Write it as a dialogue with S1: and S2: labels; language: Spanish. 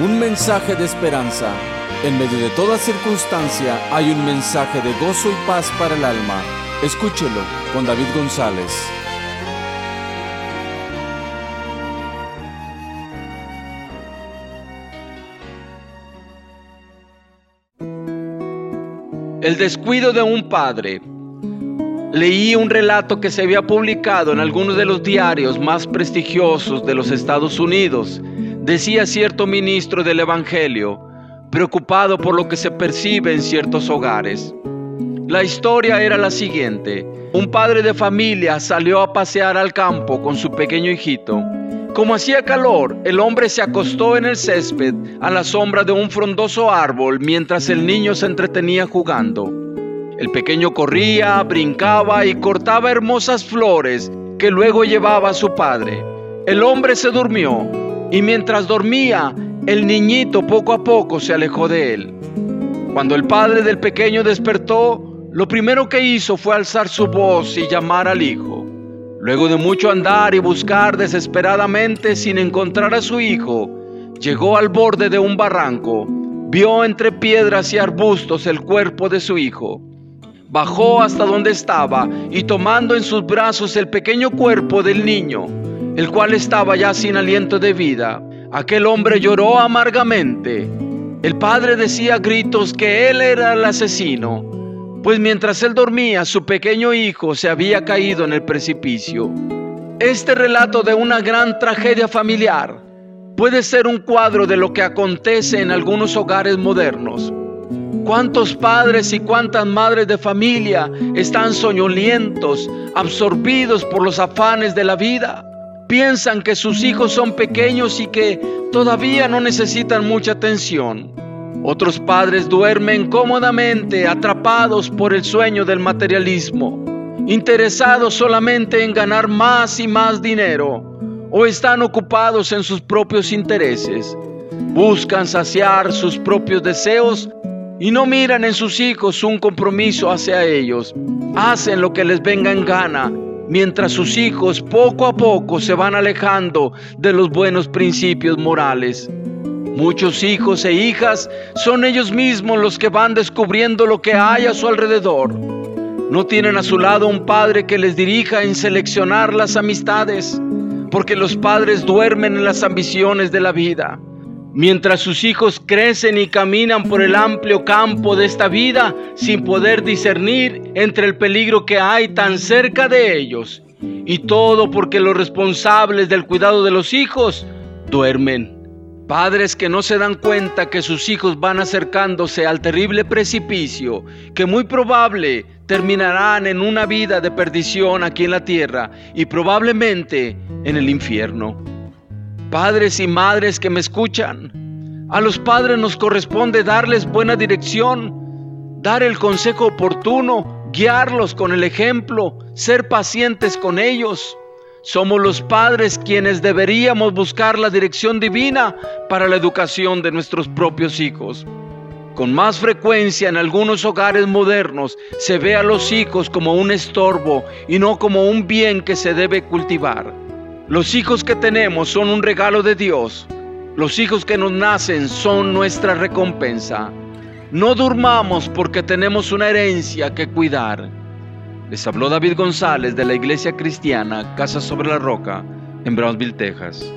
S1: un mensaje de esperanza. En medio de toda circunstancia hay un mensaje de gozo y paz para el alma. Escúchelo con David González.
S2: El descuido de un padre. Leí un relato que se había publicado en algunos de los diarios más prestigiosos de los Estados Unidos. Decía cierto ministro del Evangelio, preocupado por lo que se percibe en ciertos hogares. La historia era la siguiente. Un padre de familia salió a pasear al campo con su pequeño hijito. Como hacía calor, el hombre se acostó en el césped a la sombra de un frondoso árbol mientras el niño se entretenía jugando. El pequeño corría, brincaba y cortaba hermosas flores que luego llevaba a su padre. El hombre se durmió y mientras dormía, el niñito poco a poco se alejó de él. Cuando el padre del pequeño despertó, lo primero que hizo fue alzar su voz y llamar al hijo. Luego de mucho andar y buscar desesperadamente sin encontrar a su hijo, llegó al borde de un barranco, vio entre piedras y arbustos el cuerpo de su hijo. Bajó hasta donde estaba y tomando en sus brazos el pequeño cuerpo del niño, el cual estaba ya sin aliento de vida, aquel hombre lloró amargamente. El padre decía a gritos que él era el asesino pues mientras él dormía su pequeño hijo se había caído en el precipicio. Este relato de una gran tragedia familiar puede ser un cuadro de lo que acontece en algunos hogares modernos. ¿Cuántos padres y cuántas madres de familia están soñolientos, absorbidos por los afanes de la vida? Piensan que sus hijos son pequeños y que todavía no necesitan mucha atención. Otros padres duermen cómodamente atrapados por el sueño del materialismo, interesados solamente en ganar más y más dinero, o están ocupados en sus propios intereses. Buscan saciar sus propios deseos y no miran en sus hijos un compromiso hacia ellos. Hacen lo que les venga en gana, mientras sus hijos poco a poco se van alejando de los buenos principios morales. Muchos hijos e hijas son ellos mismos los que van descubriendo lo que hay a su alrededor. No tienen a su lado un padre que les dirija en seleccionar las amistades, porque los padres duermen en las ambiciones de la vida. Mientras sus hijos crecen y caminan por el amplio campo de esta vida sin poder discernir entre el peligro que hay tan cerca de ellos. Y todo porque los responsables del cuidado de los hijos duermen. Padres que no se dan cuenta que sus hijos van acercándose al terrible precipicio, que muy probable terminarán en una vida de perdición aquí en la tierra y probablemente en el infierno. Padres y madres que me escuchan, a los padres nos corresponde darles buena dirección, dar el consejo oportuno, guiarlos con el ejemplo, ser pacientes con ellos somos los padres quienes deberíamos buscar la dirección divina para la educación de nuestros propios hijos. Con más frecuencia en algunos hogares modernos se ve a los hijos como un estorbo y no como un bien que se debe cultivar. Los hijos que tenemos son un regalo de Dios. Los hijos que nos nacen son nuestra recompensa. No durmamos porque tenemos una herencia que cuidar. Les habló David González de la Iglesia Cristiana Casa sobre la Roca en Brownsville, Texas.